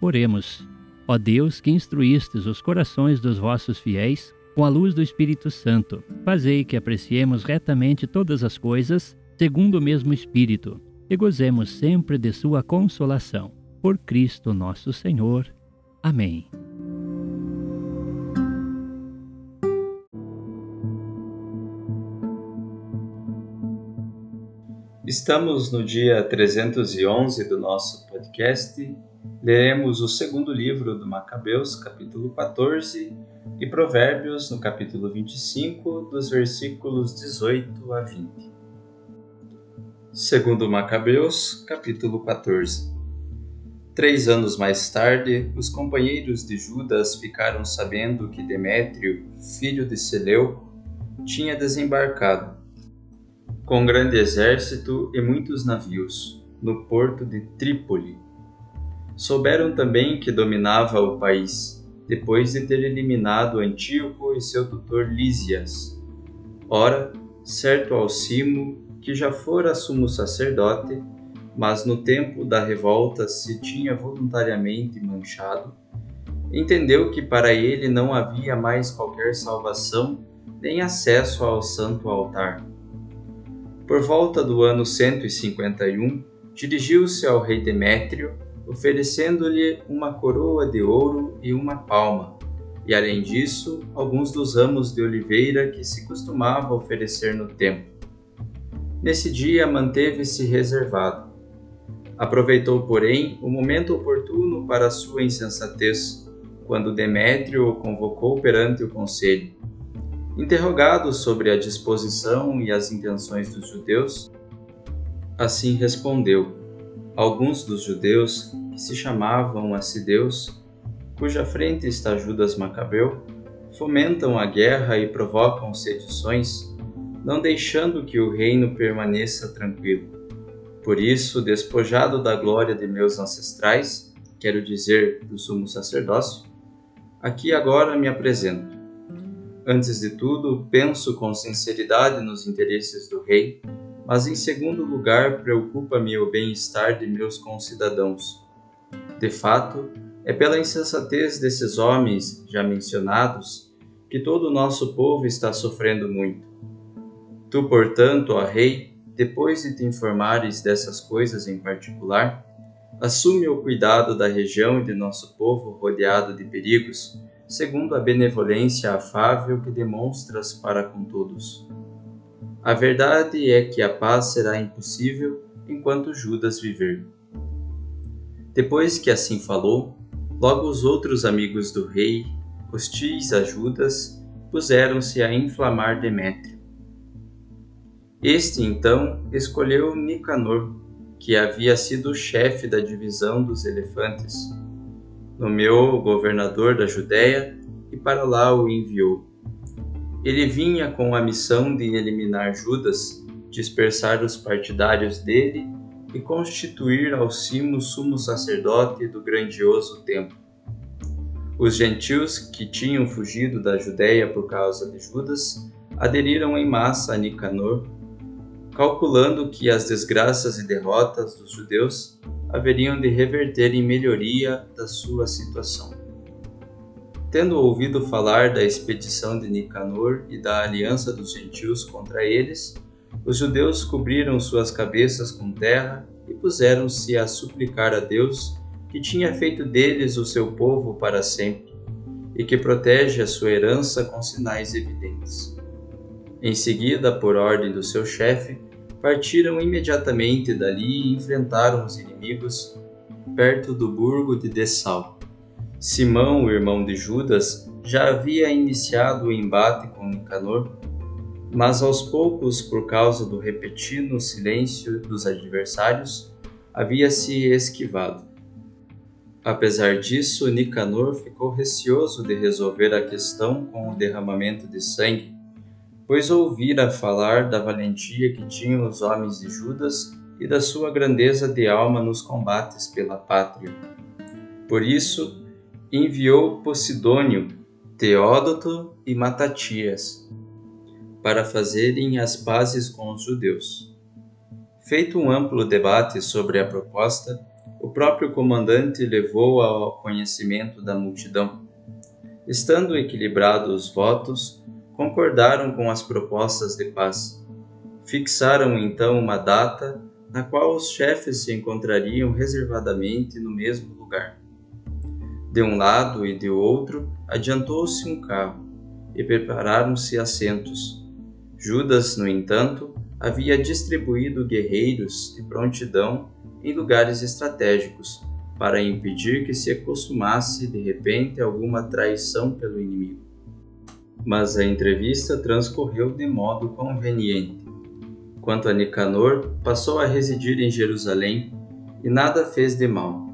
Oremos. Ó Deus, que instruístes os corações dos vossos fiéis com a luz do Espírito Santo, fazei que apreciemos retamente todas as coisas, segundo o mesmo Espírito, e gozemos sempre de Sua consolação. Por Cristo nosso Senhor. Amém. Estamos no dia 311 do nosso podcast leremos o segundo livro do Macabeus, capítulo 14, e Provérbios, no capítulo 25, dos versículos 18 a 20. Segundo Macabeus, capítulo 14. Três anos mais tarde, os companheiros de Judas ficaram sabendo que Demétrio, filho de Seleu, tinha desembarcado, com grande exército e muitos navios, no porto de Trípoli Souberam também que dominava o país, depois de ter eliminado Antíoco e seu tutor Lísias. Ora, certo Alcimo, que já fora sumo sacerdote, mas no tempo da revolta se tinha voluntariamente manchado, entendeu que para ele não havia mais qualquer salvação nem acesso ao santo altar. Por volta do ano 151, dirigiu-se ao rei Demétrio oferecendo-lhe uma coroa de ouro e uma palma, e além disso, alguns dos ramos de oliveira que se costumava oferecer no templo. Nesse dia manteve-se reservado. Aproveitou, porém, o momento oportuno para sua insensatez, quando Demétrio o convocou perante o conselho. Interrogado sobre a disposição e as intenções dos judeus, assim respondeu: Alguns dos judeus que se chamavam Acideus, cuja frente está Judas Macabeu, fomentam a guerra e provocam sedições, não deixando que o reino permaneça tranquilo. Por isso, despojado da glória de meus ancestrais, quero dizer do sumo sacerdócio, aqui agora me apresento. Antes de tudo, penso com sinceridade nos interesses do rei mas em segundo lugar preocupa-me o bem-estar de meus concidadãos. De fato, é pela insensatez desses homens já mencionados que todo o nosso povo está sofrendo muito. Tu, portanto, ó Rei, depois de te informares dessas coisas em particular, assume o cuidado da região e de nosso povo rodeado de perigos, segundo a benevolência afável que demonstras para com todos. A verdade é que a paz será impossível enquanto Judas viver. Depois que assim falou, logo os outros amigos do rei hostis a Judas, puseram-se a inflamar Demétrio. Este então escolheu Nicanor, que havia sido chefe da divisão dos elefantes, nomeou o governador da Judéia e para lá o enviou. Ele vinha com a missão de eliminar Judas, dispersar os partidários dele e constituir Alcimo sumo sacerdote do grandioso templo. Os gentios que tinham fugido da Judéia por causa de Judas aderiram em massa a Nicanor, calculando que as desgraças e derrotas dos judeus haveriam de reverter em melhoria da sua situação. Tendo ouvido falar da expedição de Nicanor e da aliança dos gentios contra eles, os judeus cobriram suas cabeças com terra e puseram-se a suplicar a Deus, que tinha feito deles o seu povo para sempre, e que protege a sua herança com sinais evidentes. Em seguida, por ordem do seu chefe, partiram imediatamente dali e enfrentaram os inimigos perto do burgo de Dessal. Simão, o irmão de Judas, já havia iniciado o embate com Nicanor, mas aos poucos, por causa do repetido silêncio dos adversários, havia se esquivado. Apesar disso, Nicanor ficou receoso de resolver a questão com o derramamento de sangue, pois ouvira falar da valentia que tinham os homens de Judas e da sua grandeza de alma nos combates pela pátria. Por isso, enviou Posidônio, Teódoto e Matatias, para fazerem as pazes com os judeus. Feito um amplo debate sobre a proposta, o próprio comandante levou ao conhecimento da multidão. Estando equilibrados os votos, concordaram com as propostas de paz. Fixaram então uma data na qual os chefes se encontrariam reservadamente no mesmo lugar. De um lado e de outro adiantou-se um carro e prepararam-se assentos Judas, no entanto, havia distribuído guerreiros de prontidão em lugares estratégicos para impedir que se acostumasse de repente alguma traição pelo inimigo. Mas a entrevista transcorreu de modo conveniente. Quanto a Nicanor, passou a residir em Jerusalém e nada fez de mal.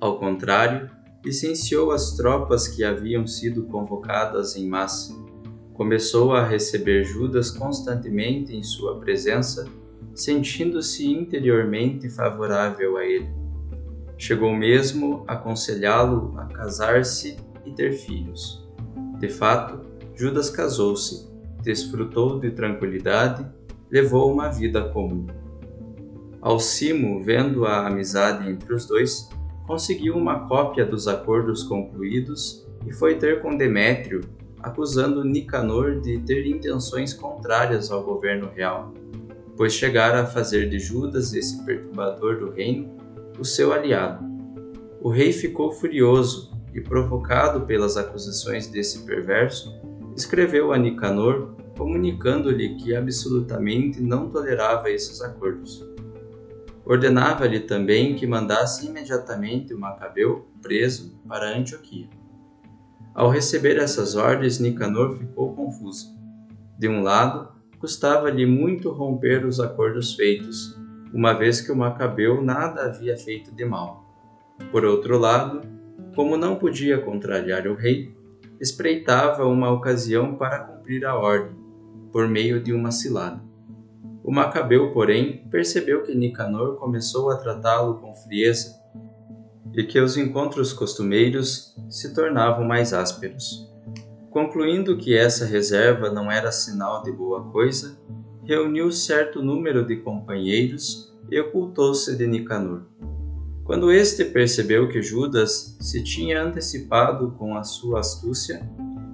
Ao contrário, licenciou as tropas que haviam sido convocadas em massa Começou a receber Judas constantemente em sua presença, sentindo-se interiormente favorável a ele. Chegou mesmo a aconselhá-lo a casar-se e ter filhos. De fato, Judas casou-se, desfrutou de tranquilidade, levou uma vida comum. Alcimo, vendo a amizade entre os dois, conseguiu uma cópia dos acordos concluídos e foi ter com Demétrio, acusando Nicanor de ter intenções contrárias ao governo real, pois chegara a fazer de Judas, esse perturbador do reino, o seu aliado. O rei ficou furioso e, provocado pelas acusações desse perverso, escreveu a Nicanor comunicando-lhe que absolutamente não tolerava esses acordos. Ordenava-lhe também que mandasse imediatamente o Macabeu preso para Antioquia. Ao receber essas ordens, Nicanor ficou confuso. De um lado, custava-lhe muito romper os acordos feitos, uma vez que o Macabeu nada havia feito de mal. Por outro lado, como não podia contrariar o rei, espreitava uma ocasião para cumprir a ordem, por meio de uma cilada. O Macabeu, porém, percebeu que Nicanor começou a tratá-lo com frieza e que os encontros costumeiros se tornavam mais ásperos. Concluindo que essa reserva não era sinal de boa coisa, reuniu certo número de companheiros e ocultou-se de Nicanor. Quando este percebeu que Judas se tinha antecipado com a sua astúcia,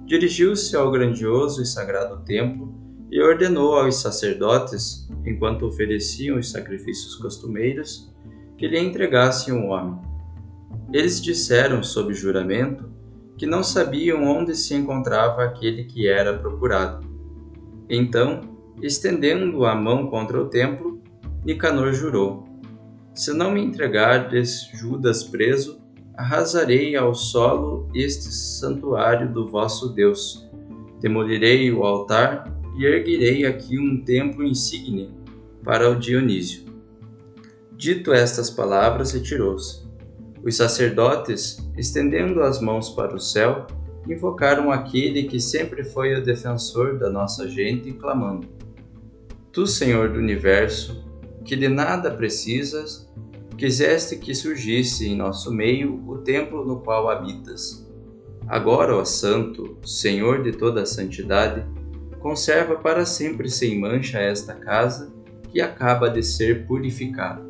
dirigiu-se ao grandioso e sagrado templo e ordenou aos sacerdotes, enquanto ofereciam os sacrifícios costumeiros, que lhe entregassem um homem eles disseram, sob juramento, que não sabiam onde se encontrava aquele que era procurado. Então, estendendo a mão contra o templo, Nicanor jurou: Se não me entregardes Judas preso, arrasarei ao solo este santuário do vosso Deus. Demolirei o altar e erguirei aqui um templo insigne para o Dionísio. Dito estas palavras, retirou-se. Os sacerdotes, estendendo as mãos para o céu, invocaram aquele que sempre foi o defensor da nossa gente, clamando: Tu, Senhor do universo, que de nada precisas, quiseste que surgisse em nosso meio o templo no qual habitas. Agora, ó Santo, Senhor de toda a santidade, conserva para sempre sem mancha esta casa que acaba de ser purificada.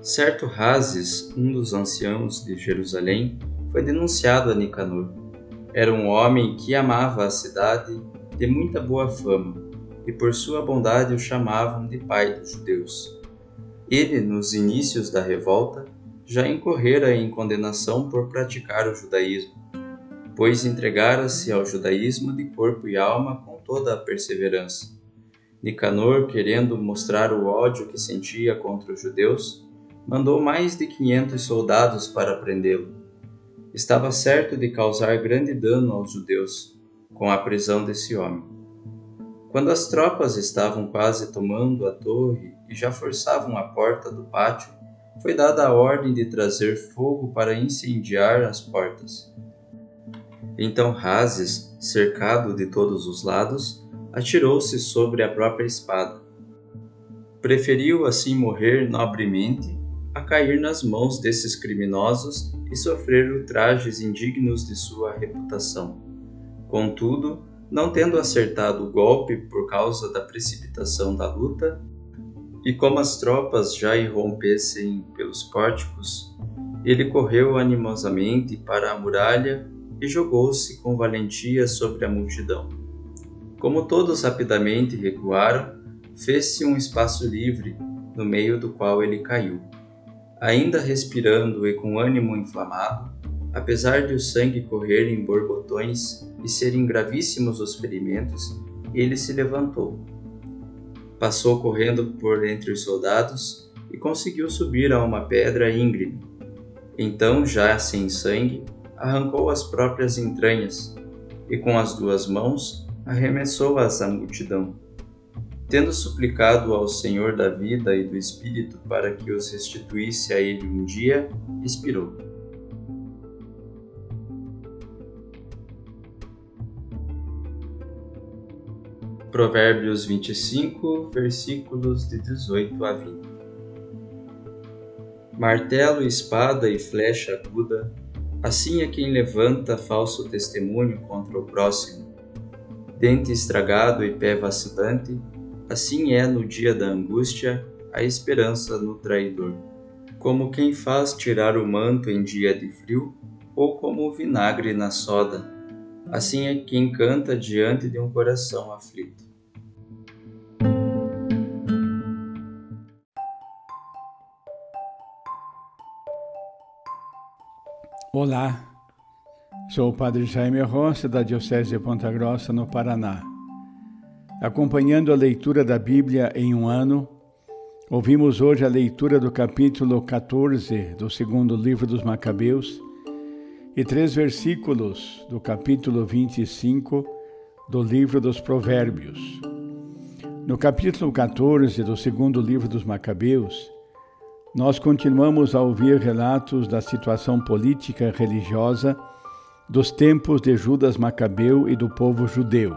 Certo Razes, um dos anciãos de Jerusalém, foi denunciado a Nicanor. Era um homem que amava a cidade, de muita boa fama, e por sua bondade o chamavam de pai dos judeus. Ele, nos inícios da revolta, já incorrera em condenação por praticar o judaísmo, pois entregara-se ao judaísmo de corpo e alma com toda a perseverança. Nicanor, querendo mostrar o ódio que sentia contra os judeus, mandou mais de quinhentos soldados para prendê-lo. Estava certo de causar grande dano aos judeus com a prisão desse homem. Quando as tropas estavam quase tomando a torre e já forçavam a porta do pátio, foi dada a ordem de trazer fogo para incendiar as portas. Então Razes, cercado de todos os lados, atirou-se sobre a própria espada. Preferiu assim morrer nobremente a cair nas mãos desses criminosos e sofrer ultrajes indignos de sua reputação. Contudo, não tendo acertado o golpe por causa da precipitação da luta, e como as tropas já irrompessem pelos pórticos, ele correu animosamente para a muralha e jogou-se com valentia sobre a multidão. Como todos rapidamente recuaram, fez-se um espaço livre, no meio do qual ele caiu. Ainda respirando e com ânimo inflamado, apesar de o sangue correr em borbotões e serem gravíssimos os ferimentos, ele se levantou. Passou correndo por entre os soldados e conseguiu subir a uma pedra íngreme. Então, já sem sangue, arrancou as próprias entranhas e com as duas mãos arremessou-as à multidão. Tendo suplicado ao Senhor da vida e do Espírito para que os restituísse a ele um dia, expirou. Provérbios 25, versículos de 18 a 20. Martelo, espada e flecha aguda, assim é quem levanta falso testemunho contra o próximo. Dente estragado e pé vacilante, assim é no dia da angústia a esperança no traidor. Como quem faz tirar o manto em dia de frio, ou como o vinagre na soda assim é quem canta diante de um coração aflito. Olá, sou o Padre Jaime Rossi, da Diocese de Ponta Grossa, no Paraná. Acompanhando a leitura da Bíblia em um ano, ouvimos hoje a leitura do capítulo 14 do segundo livro dos Macabeus e três versículos do capítulo 25 do livro dos Provérbios. No capítulo 14 do segundo livro dos Macabeus, nós continuamos a ouvir relatos da situação política religiosa dos tempos de Judas Macabeu e do povo judeu.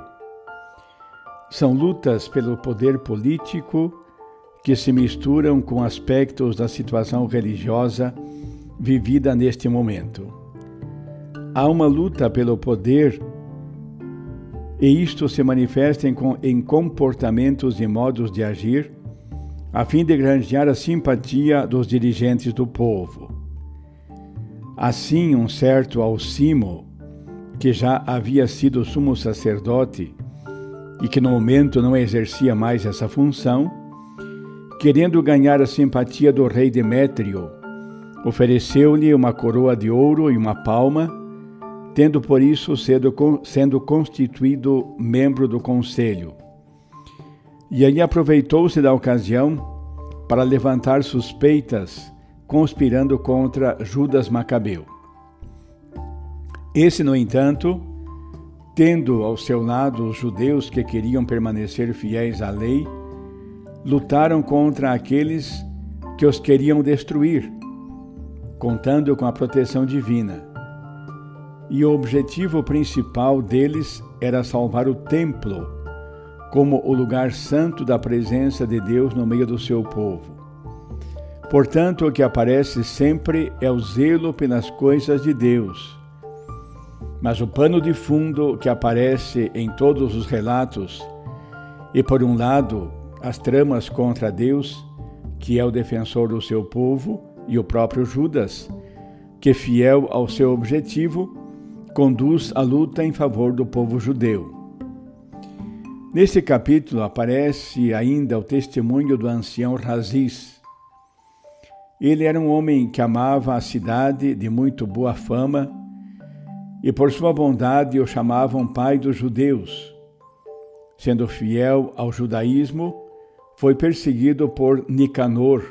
São lutas pelo poder político que se misturam com aspectos da situação religiosa vivida neste momento. Há uma luta pelo poder e isto se manifesta em comportamentos e modos de agir, a fim de granjear a simpatia dos dirigentes do povo. Assim, um certo Alcimo, que já havia sido sumo sacerdote e que no momento não exercia mais essa função, querendo ganhar a simpatia do rei Demétrio, ofereceu-lhe uma coroa de ouro e uma palma tendo por isso sendo, sendo constituído membro do conselho. E aí aproveitou-se da ocasião para levantar suspeitas conspirando contra Judas Macabeu. Esse, no entanto, tendo ao seu lado os judeus que queriam permanecer fiéis à lei, lutaram contra aqueles que os queriam destruir, contando com a proteção divina. E o objetivo principal deles era salvar o templo, como o lugar santo da presença de Deus no meio do seu povo. Portanto, o que aparece sempre é o zelo pelas coisas de Deus. Mas o pano de fundo que aparece em todos os relatos, e por um lado, as tramas contra Deus, que é o defensor do seu povo, e o próprio Judas, que, fiel ao seu objetivo, conduz a luta em favor do povo judeu. Nesse capítulo aparece ainda o testemunho do ancião Raziz. Ele era um homem que amava a cidade de muito boa fama e por sua bondade o chamavam pai dos judeus. Sendo fiel ao judaísmo, foi perseguido por Nicanor,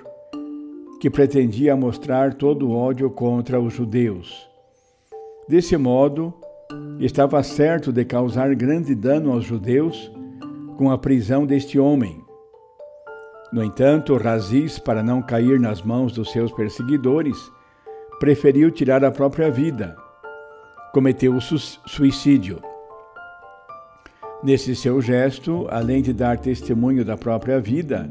que pretendia mostrar todo o ódio contra os judeus. Desse modo, estava certo de causar grande dano aos judeus com a prisão deste homem. No entanto, Razis, para não cair nas mãos dos seus perseguidores, preferiu tirar a própria vida. Cometeu o suicídio. Nesse seu gesto, além de dar testemunho da própria vida,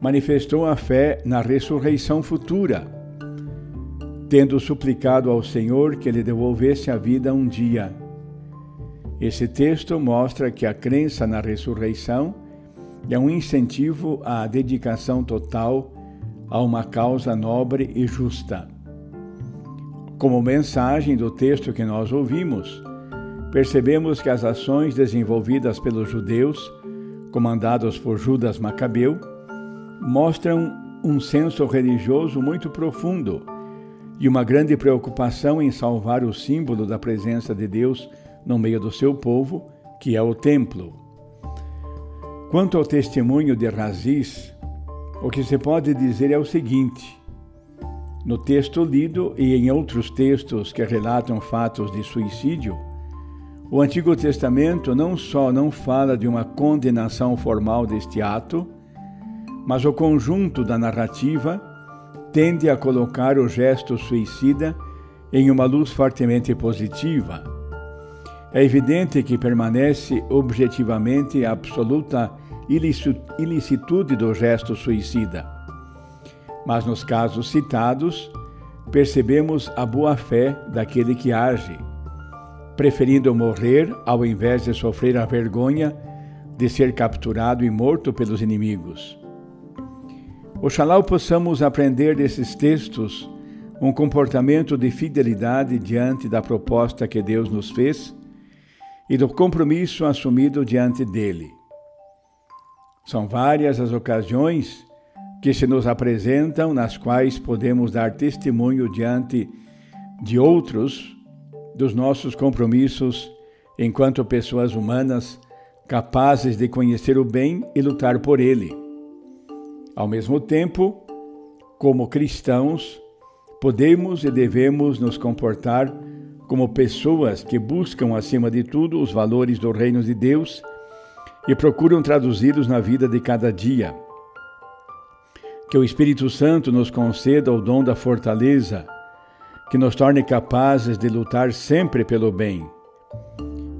manifestou a fé na ressurreição futura, tendo suplicado ao Senhor que lhe devolvesse a vida um dia. Esse texto mostra que a crença na ressurreição é um incentivo à dedicação total a uma causa nobre e justa. Como mensagem do texto que nós ouvimos, percebemos que as ações desenvolvidas pelos judeus, comandados por Judas Macabeu, mostram um senso religioso muito profundo e uma grande preocupação em salvar o símbolo da presença de Deus no meio do seu povo, que é o templo. Quanto ao testemunho de Raziz, o que se pode dizer é o seguinte: no texto lido e em outros textos que relatam fatos de suicídio, o Antigo Testamento não só não fala de uma condenação formal deste ato, mas o conjunto da narrativa tende a colocar o gesto suicida em uma luz fortemente positiva. É evidente que permanece objetivamente a absoluta ilicitude do gesto suicida. Mas nos casos citados, percebemos a boa-fé daquele que age preferindo morrer ao invés de sofrer a vergonha de ser capturado e morto pelos inimigos. Oxalá possamos aprender desses textos um comportamento de fidelidade diante da proposta que Deus nos fez e do compromisso assumido diante dele. São várias as ocasiões que se nos apresentam nas quais podemos dar testemunho diante de outros dos nossos compromissos enquanto pessoas humanas capazes de conhecer o bem e lutar por ele. Ao mesmo tempo, como cristãos, podemos e devemos nos comportar como pessoas que buscam, acima de tudo, os valores do reino de Deus e procuram traduzi-los na vida de cada dia. Que o Espírito Santo nos conceda o dom da fortaleza que nos torne capazes de lutar sempre pelo bem.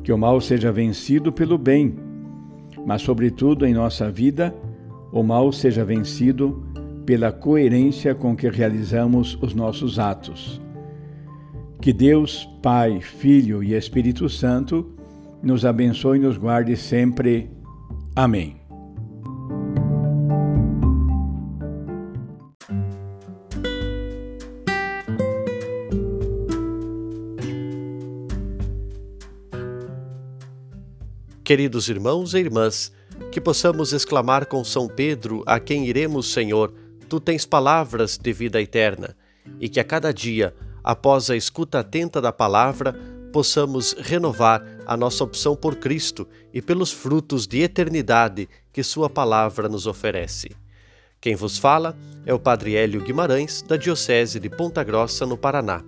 Que o mal seja vencido pelo bem, mas, sobretudo, em nossa vida, o mal seja vencido pela coerência com que realizamos os nossos atos. Que Deus, Pai, Filho e Espírito Santo nos abençoe e nos guarde sempre. Amém. Queridos irmãos e irmãs, que possamos exclamar com São Pedro, a quem iremos, Senhor, tu tens palavras de vida eterna, e que a cada dia, após a escuta atenta da palavra, possamos renovar a nossa opção por Cristo e pelos frutos de eternidade que Sua palavra nos oferece. Quem vos fala é o Padre Hélio Guimarães, da Diocese de Ponta Grossa, no Paraná.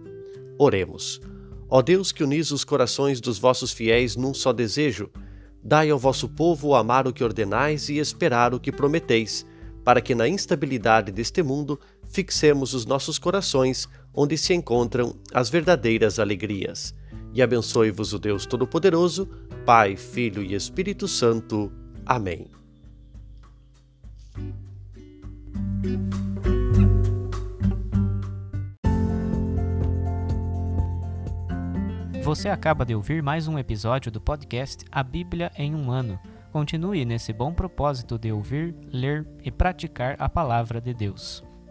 Oremos. Ó Deus que unis os corações dos vossos fiéis num só desejo, dai ao vosso povo amar o que ordenais e esperar o que prometeis, para que na instabilidade deste mundo fixemos os nossos corações onde se encontram as verdadeiras alegrias. E abençoe-vos o Deus Todo-Poderoso, Pai, Filho e Espírito Santo. Amém. Você acaba de ouvir mais um episódio do podcast A Bíblia em um Ano. Continue nesse bom propósito de ouvir, ler e praticar a palavra de Deus.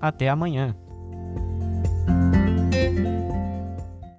Até amanhã!